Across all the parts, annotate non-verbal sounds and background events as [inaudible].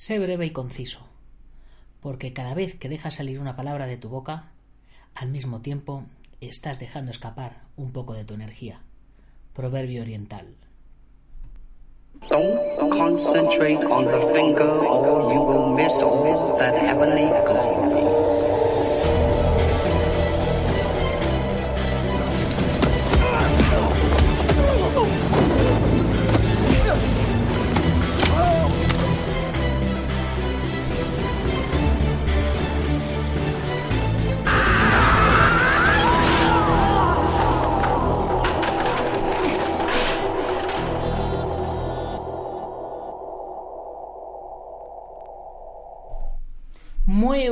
sé breve y conciso, porque cada vez que dejas salir una palabra de tu boca, al mismo tiempo estás dejando escapar un poco de tu energía. Proverbio oriental. Don't concentrate on the finger or you will miss all that heavenly glory.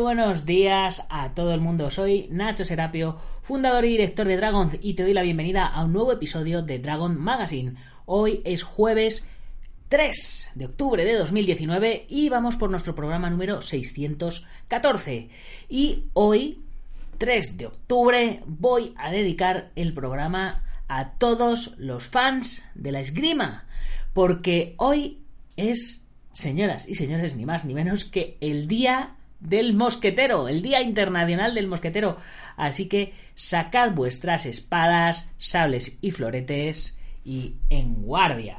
Buenos días a todo el mundo. Soy Nacho Serapio, fundador y director de Dragon, y te doy la bienvenida a un nuevo episodio de Dragon Magazine. Hoy es jueves 3 de octubre de 2019 y vamos por nuestro programa número 614. Y hoy, 3 de octubre, voy a dedicar el programa a todos los fans de la esgrima, porque hoy es, señoras y señores, ni más ni menos que el día del mosquetero, el Día Internacional del Mosquetero. Así que sacad vuestras espadas, sables y floretes y en guardia.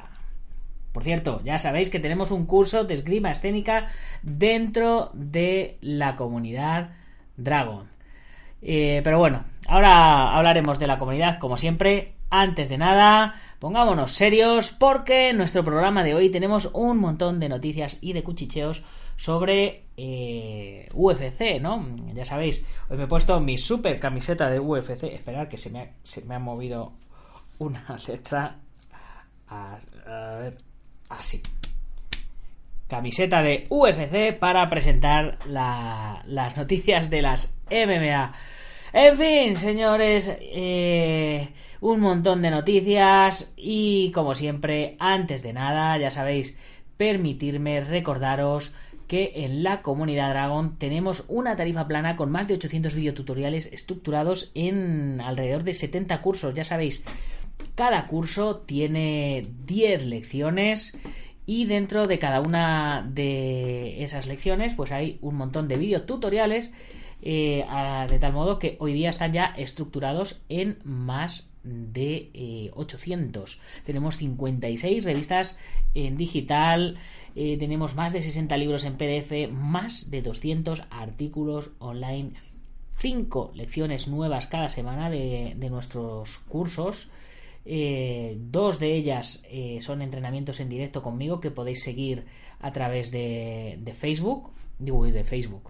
Por cierto, ya sabéis que tenemos un curso de esgrima escénica dentro de la comunidad Dragon. Eh, pero bueno, ahora hablaremos de la comunidad como siempre. Antes de nada, pongámonos serios porque en nuestro programa de hoy tenemos un montón de noticias y de cuchicheos sobre eh, UFC, ¿no? Ya sabéis, hoy me he puesto mi super camiseta de UFC. Esperar que se me ha, se me ha movido una [laughs] letra. A, ver, así. Camiseta de UFC para presentar las noticias de las MMA. En fin, señores, eh, un montón de noticias y como siempre, antes de nada, ya sabéis, permitirme recordaros que en la comunidad Dragon tenemos una tarifa plana con más de 800 videotutoriales estructurados en alrededor de 70 cursos. Ya sabéis, cada curso tiene 10 lecciones y dentro de cada una de esas lecciones pues hay un montón de videotutoriales eh, de tal modo que hoy día están ya estructurados en más de 800. Eh, tenemos 56 revistas en digital, eh, tenemos más de 60 libros en PDF, más de 200 artículos online, 5 lecciones nuevas cada semana de, nuestros cursos. Dos de ellas son entrenamientos en directo conmigo que podéis seguir a través de, de Facebook. Digo, de Facebook.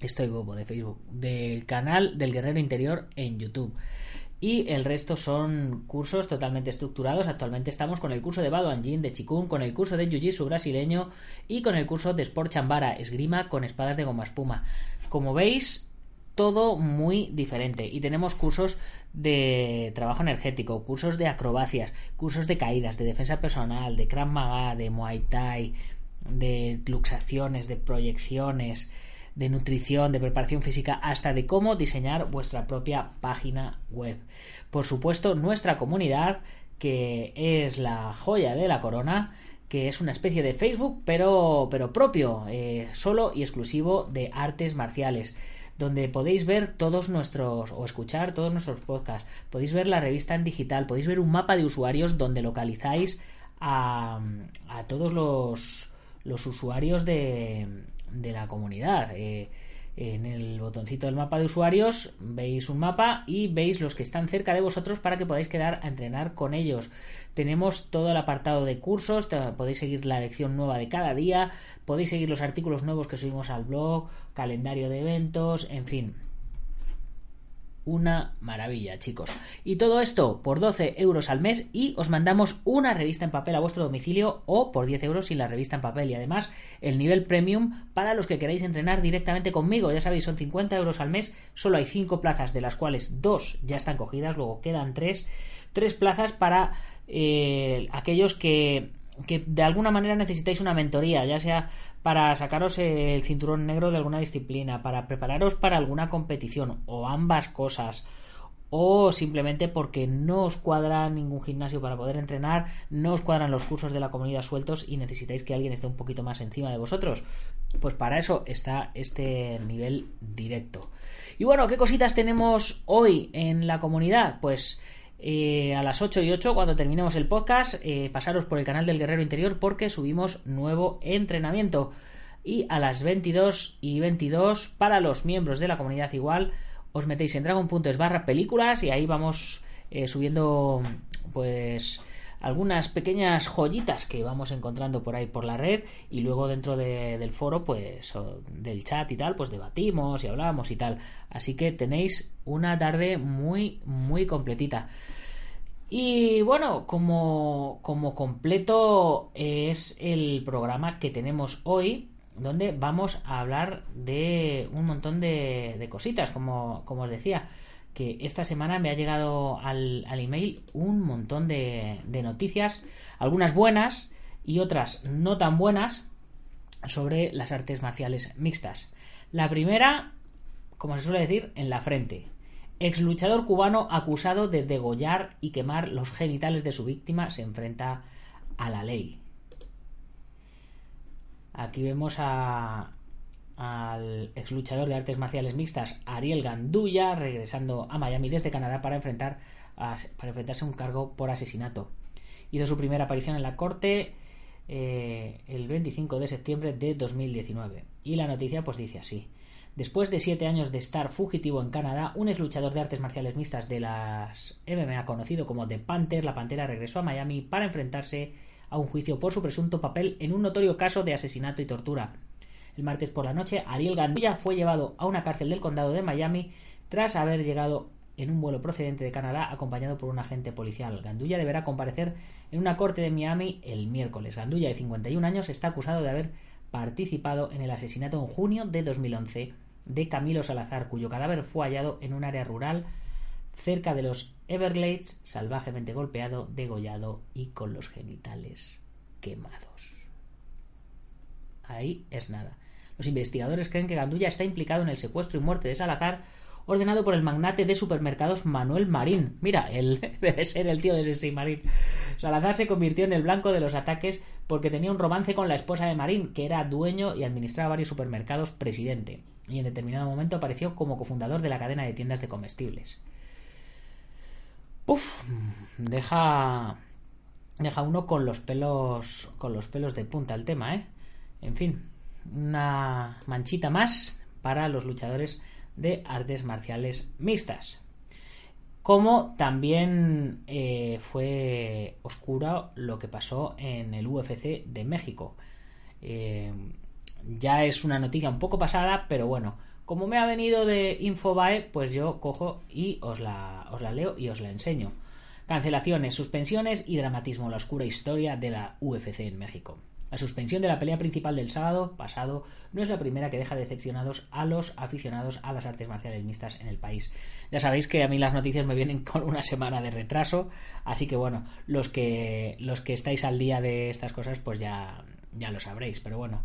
Estoy bobo de Facebook. Del canal del Guerrero Interior en YouTube y el resto son cursos totalmente estructurados. Actualmente estamos con el curso de Bado Anjin de Chikun, con el curso de Jiu-Jitsu brasileño y con el curso de Sport Chambara, esgrima con espadas de goma espuma. Como veis, todo muy diferente y tenemos cursos de trabajo energético, cursos de acrobacias, cursos de caídas, de defensa personal, de Krav Maga, de Muay Thai, de luxaciones, de proyecciones, de nutrición, de preparación física, hasta de cómo diseñar vuestra propia página web. Por supuesto, nuestra comunidad, que es la joya de la corona, que es una especie de Facebook, pero, pero propio, eh, solo y exclusivo de artes marciales donde podéis ver todos nuestros o escuchar todos nuestros podcasts, podéis ver la revista en digital, podéis ver un mapa de usuarios donde localizáis a, a todos los, los usuarios de, de la comunidad. Eh, en el botoncito del mapa de usuarios veis un mapa y veis los que están cerca de vosotros para que podáis quedar a entrenar con ellos. Tenemos todo el apartado de cursos, podéis seguir la lección nueva de cada día, podéis seguir los artículos nuevos que subimos al blog, calendario de eventos, en fin una maravilla, chicos. Y todo esto por 12 euros al mes y os mandamos una revista en papel a vuestro domicilio o por 10 euros sin la revista en papel. Y además el nivel premium para los que queráis entrenar directamente conmigo. Ya sabéis, son 50 euros al mes. Solo hay 5 plazas, de las cuales 2 ya están cogidas. Luego quedan 3. 3 plazas para eh, aquellos que que de alguna manera necesitáis una mentoría, ya sea para sacaros el cinturón negro de alguna disciplina, para prepararos para alguna competición o ambas cosas, o simplemente porque no os cuadra ningún gimnasio para poder entrenar, no os cuadran los cursos de la comunidad sueltos y necesitáis que alguien esté un poquito más encima de vosotros. Pues para eso está este nivel directo. Y bueno, ¿qué cositas tenemos hoy en la comunidad? Pues eh, a las 8 y 8, cuando terminemos el podcast, eh, pasaros por el canal del Guerrero Interior porque subimos nuevo entrenamiento. Y a las 22 y 22, para los miembros de la comunidad igual, os metéis en dragon.es barra películas y ahí vamos eh, subiendo pues algunas pequeñas joyitas que vamos encontrando por ahí por la red y luego dentro del foro pues del chat y tal pues debatimos y hablamos y tal. Así que tenéis una tarde muy muy completita. Y bueno como como completo es el programa que tenemos hoy donde vamos a hablar de un montón de, cositas, como, os decía, que esta semana me ha llegado al, email un montón de, noticias, algunas buenas y otras no tan buenas, sobre las artes marciales mixtas. La primera, como se suele decir, en la frente. Ex luchador cubano acusado de degollar y quemar los genitales de su víctima se enfrenta a la ley. Aquí vemos a, al ex luchador de artes marciales mixtas Ariel Gandulla regresando a Miami desde Canadá para, enfrentar para enfrentarse a un cargo por asesinato. Hizo su primera aparición en la corte eh, el 25 de septiembre de 2019. Y la noticia pues dice así. Después de siete años de estar fugitivo en Canadá, un ex luchador de artes marciales mixtas de las MMA conocido como The Panther, la Pantera regresó a Miami para enfrentarse a un juicio por su presunto papel en un notorio caso de asesinato y tortura. El martes por la noche, Ariel Gandulla fue llevado a una cárcel del condado de Miami tras haber llegado en un vuelo procedente de Canadá acompañado por un agente policial. Gandulla deberá comparecer en una corte de Miami el miércoles. Gandulla, de 51 años, está acusado de haber participado en el asesinato en junio de 2011 de Camilo Salazar, cuyo cadáver fue hallado en un área rural cerca de los Everglades, salvajemente golpeado, degollado y con los genitales quemados. Ahí es nada. Los investigadores creen que Gandulla está implicado en el secuestro y muerte de Salazar, ordenado por el magnate de supermercados Manuel Marín. Mira, él [laughs] debe ser el tío de ese Marín. Salazar se convirtió en el blanco de los ataques porque tenía un romance con la esposa de Marín, que era dueño y administraba varios supermercados presidente, y en determinado momento apareció como cofundador de la cadena de tiendas de comestibles. Uf, deja deja uno con los pelos con los pelos de punta el tema, ¿eh? En fin, una manchita más para los luchadores de artes marciales mixtas. Como también eh, fue oscura lo que pasó en el UFC de México. Eh, ya es una noticia un poco pasada, pero bueno, como me ha venido de Infobae, pues yo cojo y os la, os la leo y os la enseño. Cancelaciones, suspensiones y dramatismo, la oscura historia de la UFC en México. La suspensión de la pelea principal del sábado pasado no es la primera que deja decepcionados a los aficionados a las artes marciales mixtas en el país. Ya sabéis que a mí las noticias me vienen con una semana de retraso, así que bueno, los que los que estáis al día de estas cosas pues ya ya lo sabréis, pero bueno,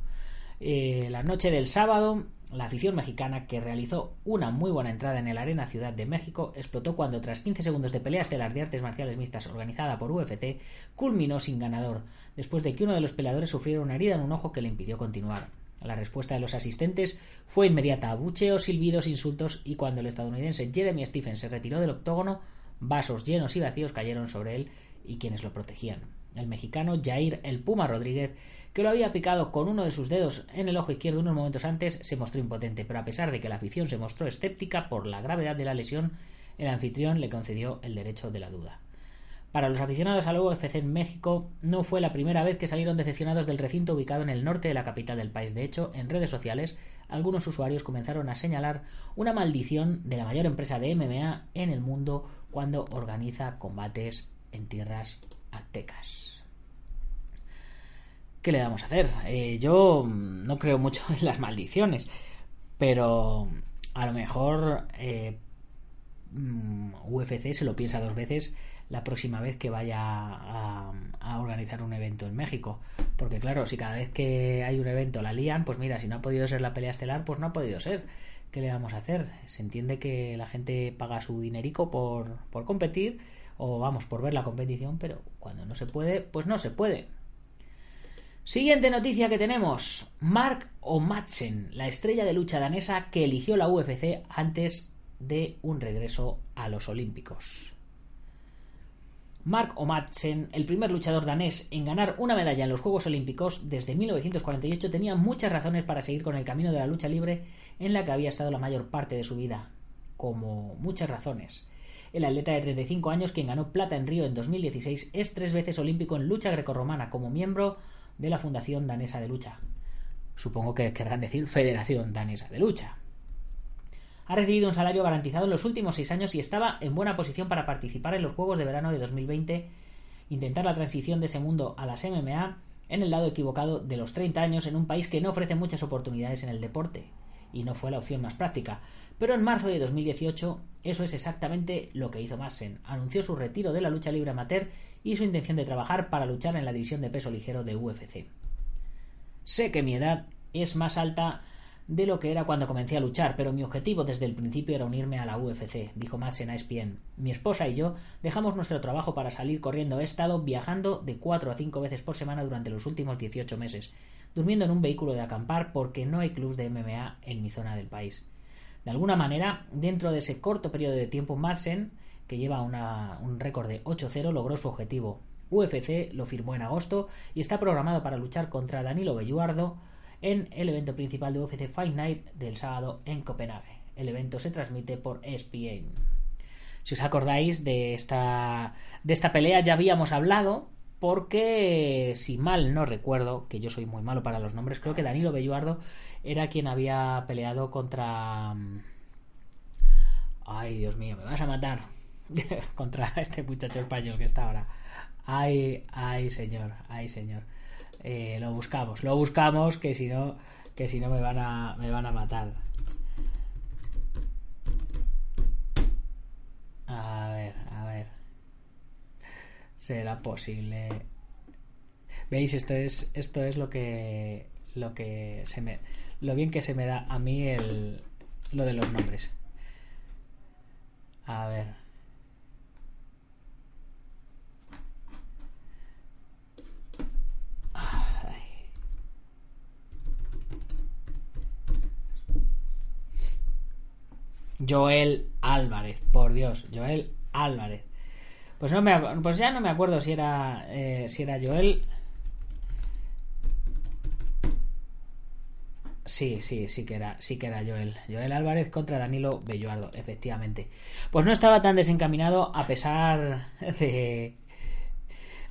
eh, la noche del sábado la afición mexicana, que realizó una muy buena entrada en el Arena Ciudad de México, explotó cuando, tras 15 segundos de pelea estelar de artes marciales mixtas organizada por UFC, culminó sin ganador, después de que uno de los peleadores sufriera una herida en un ojo que le impidió continuar. La respuesta de los asistentes fue inmediata, abucheos, silbidos, insultos, y cuando el estadounidense Jeremy Stephens se retiró del octógono, vasos llenos y vacíos cayeron sobre él y quienes lo protegían. El mexicano Jair El Puma Rodríguez que lo había picado con uno de sus dedos en el ojo izquierdo unos momentos antes, se mostró impotente, pero a pesar de que la afición se mostró escéptica por la gravedad de la lesión, el anfitrión le concedió el derecho de la duda. Para los aficionados al UFC en México, no fue la primera vez que salieron decepcionados del recinto ubicado en el norte de la capital del país. De hecho, en redes sociales, algunos usuarios comenzaron a señalar una maldición de la mayor empresa de MMA en el mundo cuando organiza combates en tierras aztecas. ¿Qué le vamos a hacer? Eh, yo no creo mucho [laughs] en las maldiciones, pero a lo mejor eh, mm, UFC se lo piensa dos veces la próxima vez que vaya a, a, organizar un evento en México. Porque claro, si cada vez que hay un evento la lían, pues mira, si no ha podido ser la pelea estelar, pues no ha podido ser. ¿Qué le vamos a hacer? Se entiende que la gente paga su dinerico por, por competir o vamos, por ver la competición, pero cuando no se puede, pues no se puede. Siguiente noticia que tenemos. Mark O'Madsen, la estrella de lucha danesa que eligió la UFC antes de un regreso a los Olímpicos. Mark O'Madsen, el primer luchador danés en ganar una medalla en los Juegos Olímpicos desde 1948, tenía muchas razones para seguir con el camino de la lucha libre en la que había estado la mayor parte de su vida. Como muchas razones. El atleta de 35 años, quien ganó plata en Río en 2016, es tres veces olímpico en lucha grecorromana como miembro de la Fundación Danesa de Lucha. Supongo que querrán decir Federación Danesa de Lucha. Ha recibido un salario garantizado en los últimos seis años y estaba en buena posición para participar en los Juegos de Verano de 2020, intentar la transición de ese mundo a las MMA en el lado equivocado de los 30 años en un país que no ofrece muchas oportunidades en el deporte, y no fue la opción más práctica. Pero en marzo de 2018 eso es exactamente lo que hizo Massen. Anunció su retiro de la lucha libre amateur y su intención de trabajar para luchar en la división de peso ligero de UFC. Sé que mi edad es más alta de lo que era cuando comencé a luchar, pero mi objetivo desde el principio era unirme a la UFC, dijo Madsen a ESPN. Mi esposa y yo dejamos nuestro trabajo para salir corriendo. He estado viajando de cuatro a cinco veces por semana durante los últimos 18 meses, durmiendo en un vehículo de acampar porque no hay clubs de MMA en mi zona del país. De alguna manera, dentro de ese corto periodo de tiempo, Madsen que lleva un récord de 8-0, logró su objetivo. UFC lo firmó en agosto y está programado para luchar contra Danilo Belluardo en el evento principal de UFC Fight Night del sábado en Copenhague. El evento se transmite por ESPN. Si os acordáis de esta, de esta pelea ya habíamos hablado porque si mal no recuerdo, que yo soy muy malo para los nombres, creo que Danilo Belluardo era quien había peleado contra... Ay, Dios mío, me vas a matar. [laughs] contra este muchacho español que está ahora. Ay, ay, señor, ay, señor. Eh, lo buscamos, lo buscamos, que si no, que si no me van a, me van a matar. A ver. ¿Será posible? ¿Veis? Esto es, esto es lo que, lo que se me, lo bien que se me da a mí el, lo de los nombres. A ver. Joel Álvarez, por Dios, Joel Álvarez. Pues, no me, pues ya no me acuerdo si era, eh, si era Joel. Sí, sí, sí que era, sí que era Joel. Joel Álvarez contra Danilo Belluardo, efectivamente. Pues no estaba tan desencaminado a pesar de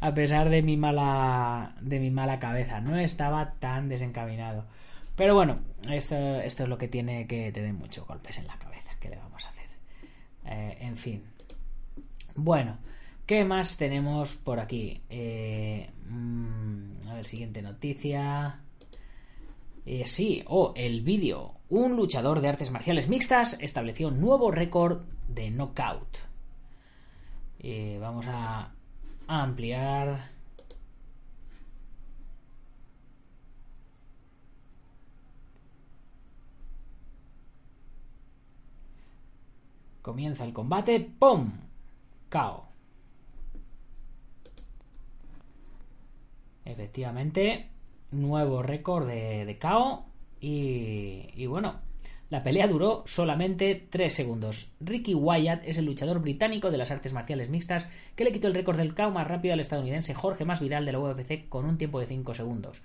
a pesar de mi mala de mi mala cabeza, no estaba tan desencaminado. Pero bueno, esto, esto es lo que tiene que tener muchos golpes en la cabeza. ¿Qué le vamos a hacer? Eh, en fin. Bueno, ¿qué más tenemos por aquí? Eh, mm, a ver, siguiente noticia. Eh, sí, oh, el vídeo. Un luchador de artes marciales mixtas estableció un nuevo récord de knockout. vamos a ampliar Comienza el combate. ¡Pum! KO. Efectivamente, nuevo récord de, de KO. Y, y bueno, la pelea duró solamente 3 segundos. Ricky Wyatt es el luchador británico de las artes marciales mixtas que le quitó el récord del KO más rápido al estadounidense Jorge Masvidal de la UFC con un tiempo de 5 segundos.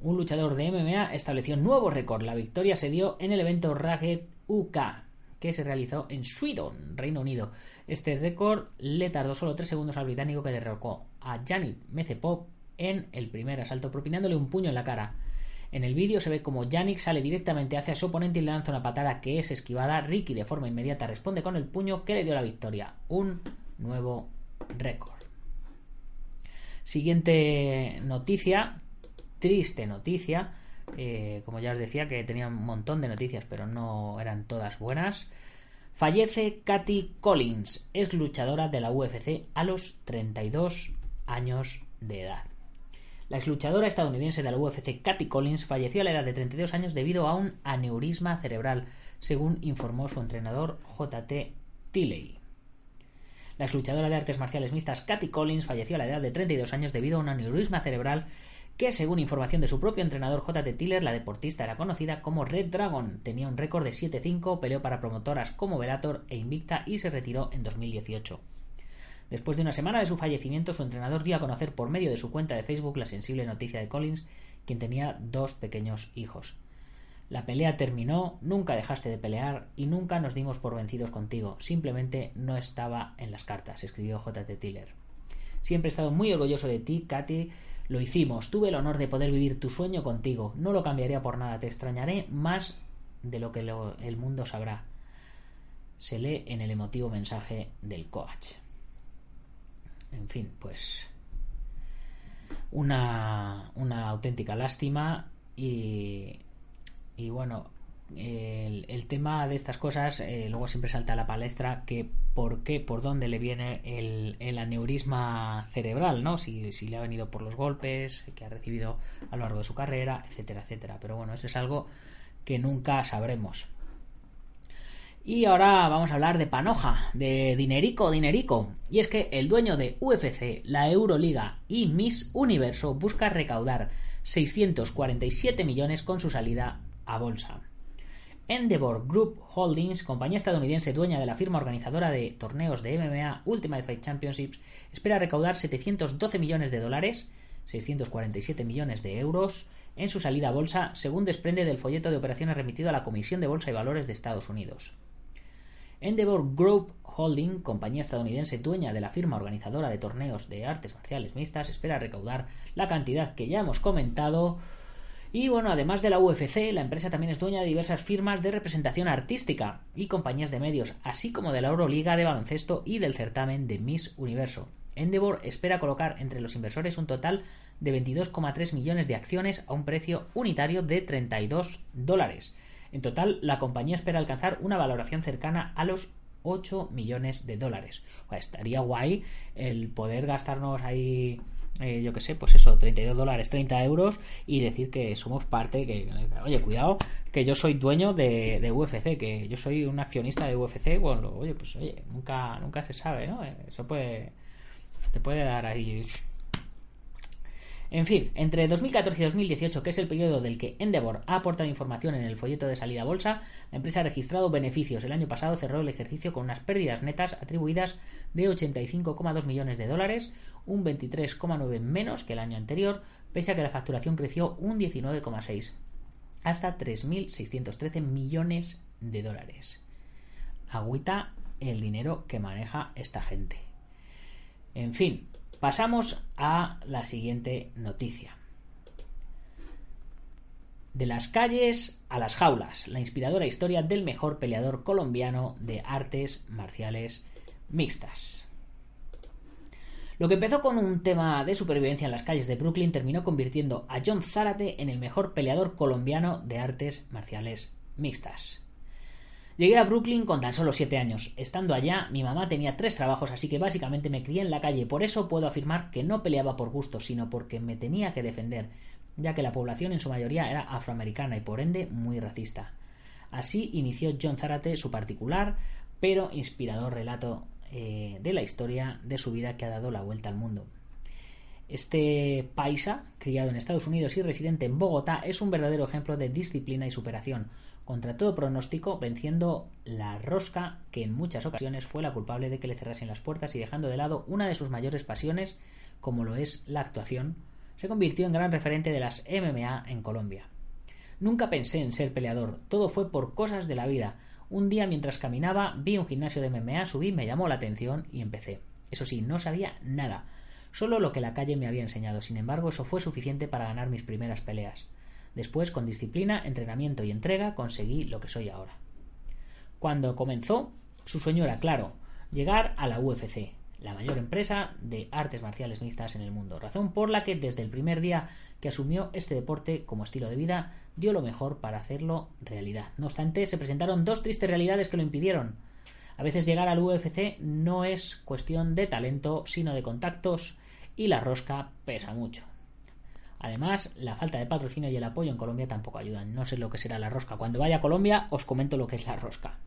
Un luchador de MMA estableció un nuevo récord. La victoria se dio en el evento Ragged UK, que se realizó en Sweden, Reino Unido. Este récord le tardó solo 3 segundos al británico que derrocó a Janet Mecepop en el primer asalto, propinándole un puño en la cara. En el vídeo se ve como Yannick sale directamente hacia su oponente y le lanza una patada que es esquivada. Ricky de forma inmediata responde con el puño que le dio la victoria. Un nuevo récord. Siguiente noticia, triste noticia. Eh, como ya os decía, que tenía un montón de noticias, pero no eran todas buenas. Fallece Katy Collins, es luchadora de la UFC a los 32 años de edad. La ex luchadora estadounidense de la UFC Katy Collins falleció a la edad de 32 años debido a un aneurisma cerebral, según informó su entrenador JT Tilley. La ex luchadora de artes marciales mixtas Katy Collins falleció a la edad de 32 años debido a un aneurisma cerebral que, según información de su propio entrenador JT Tiller, la deportista era conocida como Red Dragon. Tenía un récord de 7-5, peleó para promotoras como Velator e Invicta y se retiró en 2018. Después de una semana de su fallecimiento, su entrenador dio a conocer por medio de su cuenta de Facebook la sensible noticia de Collins, quien tenía dos pequeños hijos. La pelea terminó, nunca dejaste de pelear y nunca nos dimos por vencidos contigo. Simplemente no estaba en las cartas, escribió JT Tiller. Siempre he estado muy orgulloso de ti, Katy. Lo hicimos. Tuve el honor de poder vivir tu sueño contigo. No lo cambiaría por nada. Te extrañaré más de lo que el mundo sabrá. Se lee en el emotivo mensaje del coach. En fin, pues una, una auténtica lástima y, y bueno, el, el, tema de estas cosas eh, luego siempre salta a la palestra que por qué, por dónde le viene el, el aneurisma cerebral, ¿no? Si, si, le ha venido por los golpes que ha recibido a lo largo de su carrera, etcétera, etcétera. Pero bueno, eso es algo que nunca sabremos. Y ahora vamos a hablar de Panoja, de Dinerico, Dinerico. Y es que el dueño de UFC, la Euroliga y Miss Universo busca recaudar 647 millones con su salida a bolsa. Endeavor Group Holdings, compañía estadounidense dueña de la firma organizadora de torneos de MMA Ultimate Fight Championships, espera recaudar 712 millones de dólares, 647 millones de euros, en su salida a bolsa, según desprende del folleto de operaciones remitido a la Comisión de Bolsa y Valores de Estados Unidos. Endeavor Group Holding, compañía estadounidense dueña de la firma organizadora de torneos de artes marciales mixtas, espera recaudar la cantidad que ya hemos comentado. Y bueno, además de la UFC, la empresa también es dueña de diversas firmas de representación artística y compañías de medios, así como de la Euroliga de baloncesto y del certamen de Miss Universo. Endeavor espera colocar entre los inversores un total de 22,3 millones de acciones a un precio unitario de 32 dólares. En total, la compañía espera alcanzar una valoración cercana a los 8 millones de dólares. O estaría guay el poder gastarnos ahí, eh, yo que sé, pues eso, 32 dólares, 30 euros y decir que somos parte, que, oye, cuidado, que yo soy dueño de, de, UFC, que yo soy un accionista de UFC, bueno, oye, pues oye, nunca, nunca se sabe, ¿no? Eso puede, te puede dar ahí en fin, entre 2014 y 2018, que es el periodo del que Endeavor ha aportado información en el folleto de salida a bolsa, la empresa ha registrado beneficios. El año pasado cerró el ejercicio con unas pérdidas netas atribuidas de 85,2 millones de dólares, un 23,9 menos que el año anterior, pese a que la facturación creció un 19,6 hasta 3.613 millones de dólares. Agüita el dinero que maneja esta gente. En fin, Pasamos a la siguiente noticia. De las calles a las jaulas, la inspiradora historia del mejor peleador colombiano de artes marciales mixtas. Lo que empezó con un tema de supervivencia en las calles de Brooklyn terminó convirtiendo a John Zárate en el mejor peleador colombiano de artes marciales mixtas. Llegué a Brooklyn con tan solo siete años. Estando allá, mi mamá tenía tres trabajos, así que básicamente me crié en la calle. Por eso puedo afirmar que no peleaba por gusto, sino porque me tenía que defender, ya que la población en su mayoría era afroamericana y por ende muy racista. Así inició John Zarate su particular, pero inspirador relato eh, de la historia de su vida que ha dado la vuelta al mundo. Este paisa, criado en Estados Unidos y residente en Bogotá, es un verdadero ejemplo de disciplina y superación, contra todo pronóstico, venciendo la rosca que en muchas ocasiones fue la culpable de que le cerrasen las puertas y dejando de lado una de sus mayores pasiones, como lo es la actuación, se convirtió en gran referente de las MMA en Colombia. Nunca pensé en ser peleador, todo fue por cosas de la vida. Un día mientras caminaba vi un gimnasio de MMA, subí, me llamó la atención y empecé. Eso sí, no sabía nada, solo lo que la calle me había enseñado. Sin embargo, eso fue suficiente para ganar mis primeras peleas. Después, con disciplina, entrenamiento y entrega, conseguí lo que soy ahora. Cuando comenzó, su sueño era claro, llegar a la UFC, la mayor empresa de artes marciales mixtas en el mundo, razón por la que desde el primer día que asumió este deporte como estilo de vida, dio lo mejor para hacerlo realidad. No obstante, se presentaron dos tristes realidades que lo impidieron. A veces llegar al UFC no es cuestión de talento, sino de contactos y la rosca pesa mucho. Además, la falta de patrocinio y el apoyo en Colombia tampoco ayudan. No sé lo que será la rosca. Cuando vaya a Colombia os comento lo que es la rosca.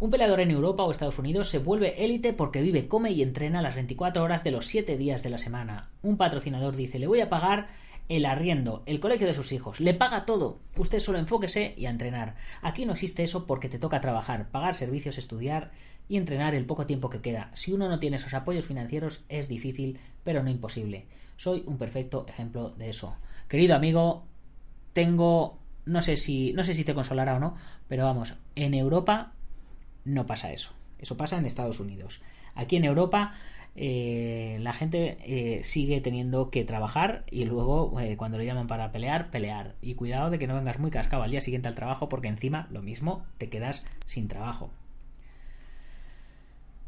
Un peleador en Europa o Estados Unidos se vuelve élite porque vive, come y entrena las 24 horas de los 7 días de la semana. Un patrocinador dice, le voy a pagar el arriendo, el colegio de sus hijos, le paga todo. Usted solo enfóquese y a entrenar. Aquí no existe eso porque te toca trabajar, pagar servicios, estudiar y entrenar el poco tiempo que queda. Si uno no tiene esos apoyos financieros es difícil, pero no imposible. Soy un perfecto ejemplo de eso. Querido amigo, tengo no sé si no sé si te consolará o no, pero vamos, en Europa no pasa eso. Eso pasa en Estados Unidos. Aquí en Europa eh, la gente eh, sigue teniendo que trabajar y luego eh, cuando le llaman para pelear, pelear. Y cuidado de que no vengas muy cascado al día siguiente al trabajo porque encima lo mismo te quedas sin trabajo.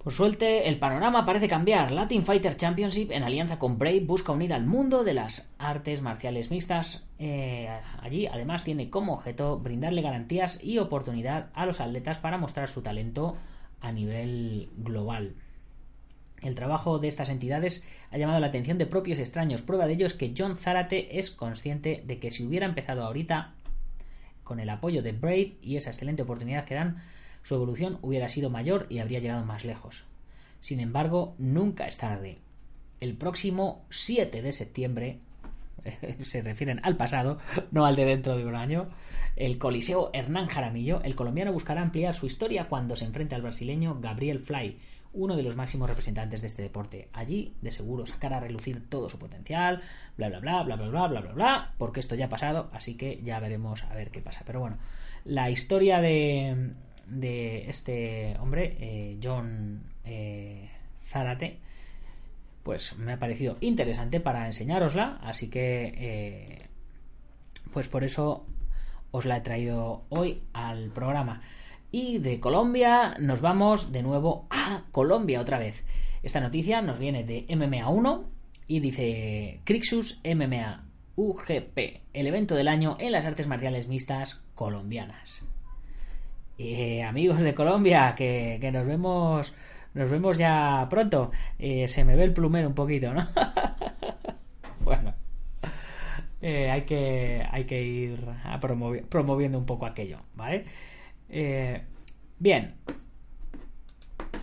Por suerte, el panorama parece cambiar. Latin Fighter Championship, en alianza con Brave, busca unir al mundo de las artes marciales mixtas. Allí, además, tiene como objeto brindarle garantías y oportunidad a los atletas para mostrar su talento a nivel global. El trabajo de estas entidades ha llamado la atención de propios extraños. Prueba de ello es que John Zárate es consciente de que si hubiera empezado ahorita con el apoyo de Brave y esa excelente oportunidad que dan, su evolución hubiera sido mayor y habría llegado más lejos. Sin embargo, nunca es tarde. El próximo 7 de septiembre, [laughs] se refieren al pasado, no al de dentro de un año, el Coliseo Hernán Jaramillo, el colombiano buscará ampliar su historia cuando se enfrente al brasileño Gabriel Fly, uno de los máximos representantes de este deporte. Allí, de seguro, sacará a relucir todo su potencial, bla bla bla bla bla bla bla bla bla, porque esto ya ha pasado, así que ya veremos a ver qué pasa. Pero bueno, la historia de, este hombre, eh, John eh, Zárate, pues me ha parecido interesante para enseñárosla, así que eh, pues por eso os la he traído hoy al programa. Y de Colombia nos vamos de nuevo a Colombia otra vez. Esta noticia nos viene de MMA 1 y dice Crixus MMA UGP, el evento del año en las artes marciales mixtas colombianas. Eh, amigos de Colombia, que, nos vemos nos vemos ya pronto. Eh, se me ve el plumero un poquito, ¿no? [laughs] bueno, eh, hay, que, hay que ir promoviendo un poco aquello, ¿vale? Bien.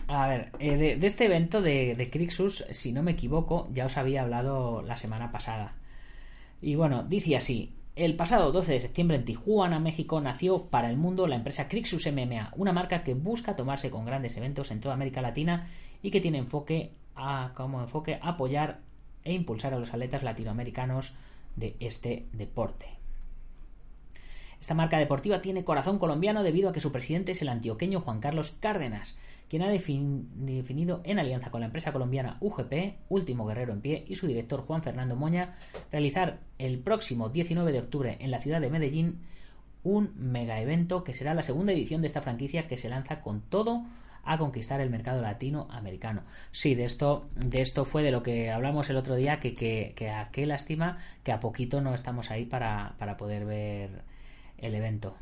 A ver, de, este evento de, de Crixus, si no me equivoco, ya os había hablado la semana pasada. Y bueno, dice así, el pasado 12 de septiembre en Tijuana, México, nació para el mundo la empresa Crixus MMA, una marca que busca tomarse con grandes eventos en toda América Latina y que tiene enfoque a, como enfoque apoyar e impulsar a los atletas latinoamericanos de este deporte. Esta marca deportiva tiene corazón colombiano debido a que su presidente es el antioqueño Juan Carlos Cárdenas, quien ha definido en alianza con la empresa colombiana UGP, Último Guerrero en Pie, y su director Juan Fernando Moña, realizar el próximo 19 de octubre en la ciudad de Medellín un mega evento que será la segunda edición de esta franquicia que se lanza con todo a conquistar el mercado latinoamericano. Sí, de esto, de esto fue de lo que hablamos el otro día, que, que, a qué lástima que a poquito no estamos ahí para, para poder ver el evento.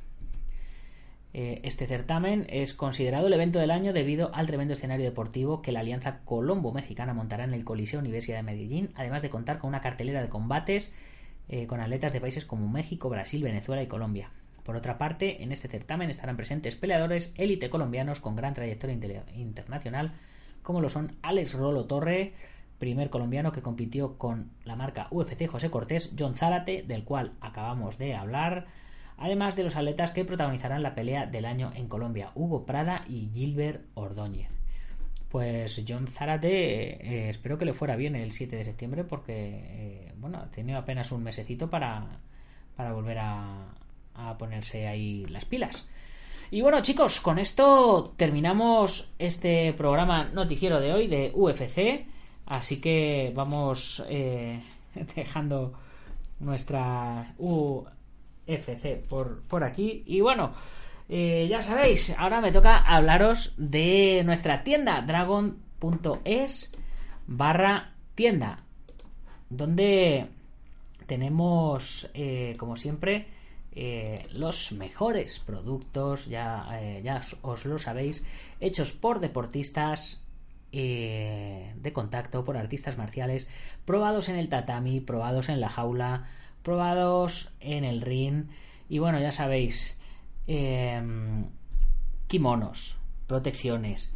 Eh, este certamen es considerado el evento del año debido al tremendo escenario deportivo que la Alianza Colombo-Mexicana montará en el Coliseo Universidad de Medellín, además de contar con una cartelera de combates eh, con atletas de países como México, Brasil, Venezuela y Colombia. Por otra parte, en este certamen estarán presentes peleadores élite colombianos con gran trayectoria internacional, como lo son Alex Rolo Torre, primer colombiano que compitió con la marca UFC José Cortés, John Zárate, del cual acabamos de hablar, además de los atletas que protagonizarán la pelea del año en Colombia, Hugo Prada y Gilbert Ordóñez. Pues John Zárate, eh, espero que le fuera bien el 7 de septiembre porque, eh, bueno, ha tenido apenas un mesecito para, para volver a, ponerse ahí las pilas. Y bueno, chicos, con esto terminamos este programa noticiero de hoy de UFC. Así que vamos eh, [laughs] dejando nuestra FC por, por aquí. Y bueno, eh, ya sabéis, ahora me toca hablaros de nuestra tienda, dragon.es barra tienda, donde tenemos, eh, como siempre, eh, los mejores productos, ya, ya os, lo sabéis, hechos por deportistas de contacto, por artistas marciales, probados en el tatami, probados en la jaula, probados en el ring. Y bueno, ya sabéis, em, kimonos, protecciones,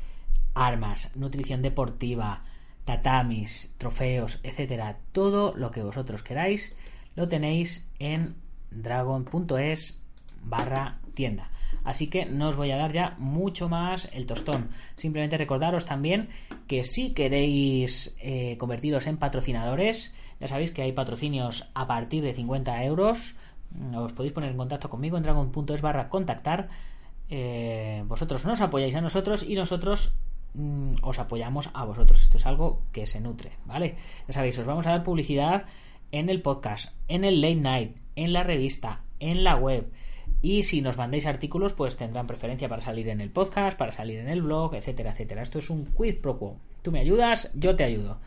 armas, nutrición deportiva, tatamis, trofeos, etcétera, todo lo que vosotros queráis lo tenéis en dragon.es barra tienda. Así que no os voy a dar ya mucho más el tostón. Simplemente recordaros también que si queréis eh, convertiros en patrocinadores, ya sabéis que hay patrocinios a partir de 50 euros. Mm, Os podéis poner en contacto conmigo en dragon.es barra contactar. Eh, vosotros nos apoyáis a nosotros y nosotros mm, os apoyamos a vosotros. Esto es algo que se nutre, ¿vale? Ya sabéis, os vamos a dar publicidad en el podcast, en el late night, en la revista, en la web. Y si nos mandéis artículos, pues tendrán preferencia para salir en el podcast, para salir en el blog, etcétera, etcétera. Esto es un quid pro quo. Tú me ayudas, yo te ayudo.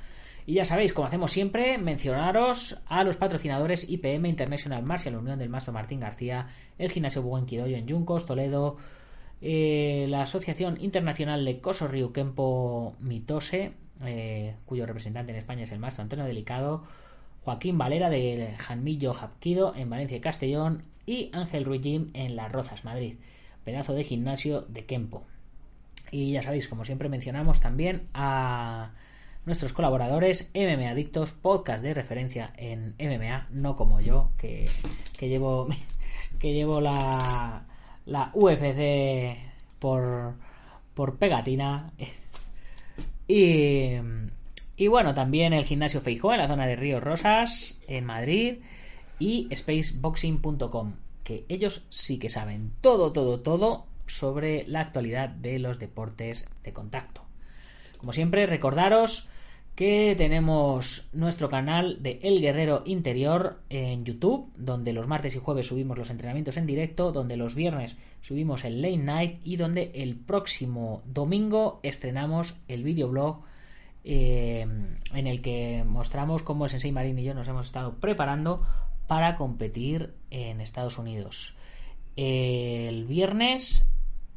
Y ya sabéis, como hacemos siempre, mencionaros a los patrocinadores IPM International Martial Unión del Maestro Martín García, el Gimnasio Buen en Yuncos, Toledo, eh, la Asociación Internacional de Coso Ryu Kempo Mitose, eh, cuyo representante en España es el Maestro Antonio Delicado, Joaquín Valera de Janmillo Japquido en Valencia y Castellón y Ángel Ruiz Gym en Las Rozas, Madrid. Pedazo de gimnasio de Kempo. Y ya sabéis, como siempre mencionamos también a nuestros colaboradores MMA Adictos, podcast de referencia en MMA, no como yo, que, que llevo [laughs] que llevo la, la UFC por, por pegatina. [laughs] Y, y bueno, también el gimnasio Feijó en la zona de Ríos Rosas, en Madrid, y spaceboxing.com, que ellos sí que saben todo, todo, todo sobre la actualidad de los deportes de contacto. Como siempre, recordaros que tenemos nuestro canal de El Guerrero Interior en YouTube, donde los martes y jueves subimos los entrenamientos en directo, donde los viernes subimos el late night y donde el próximo domingo estrenamos el videoblog eh, en el que mostramos cómo el Sensei Marín y yo nos hemos estado preparando para competir en Estados Unidos. El viernes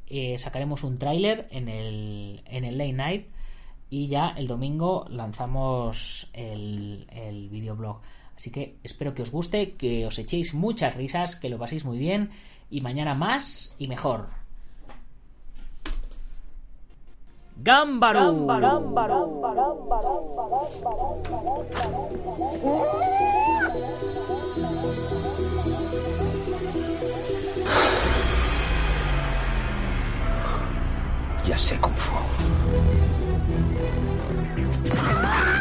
eh, sacaremos un tráiler en el, en el late night y ya el domingo lanzamos el, el videoblog. Así que espero que os guste, que os echéis muchas risas, que lo paséis muy bien y mañana más y mejor. ¡Gámbaro! Ya sé cómo Ah!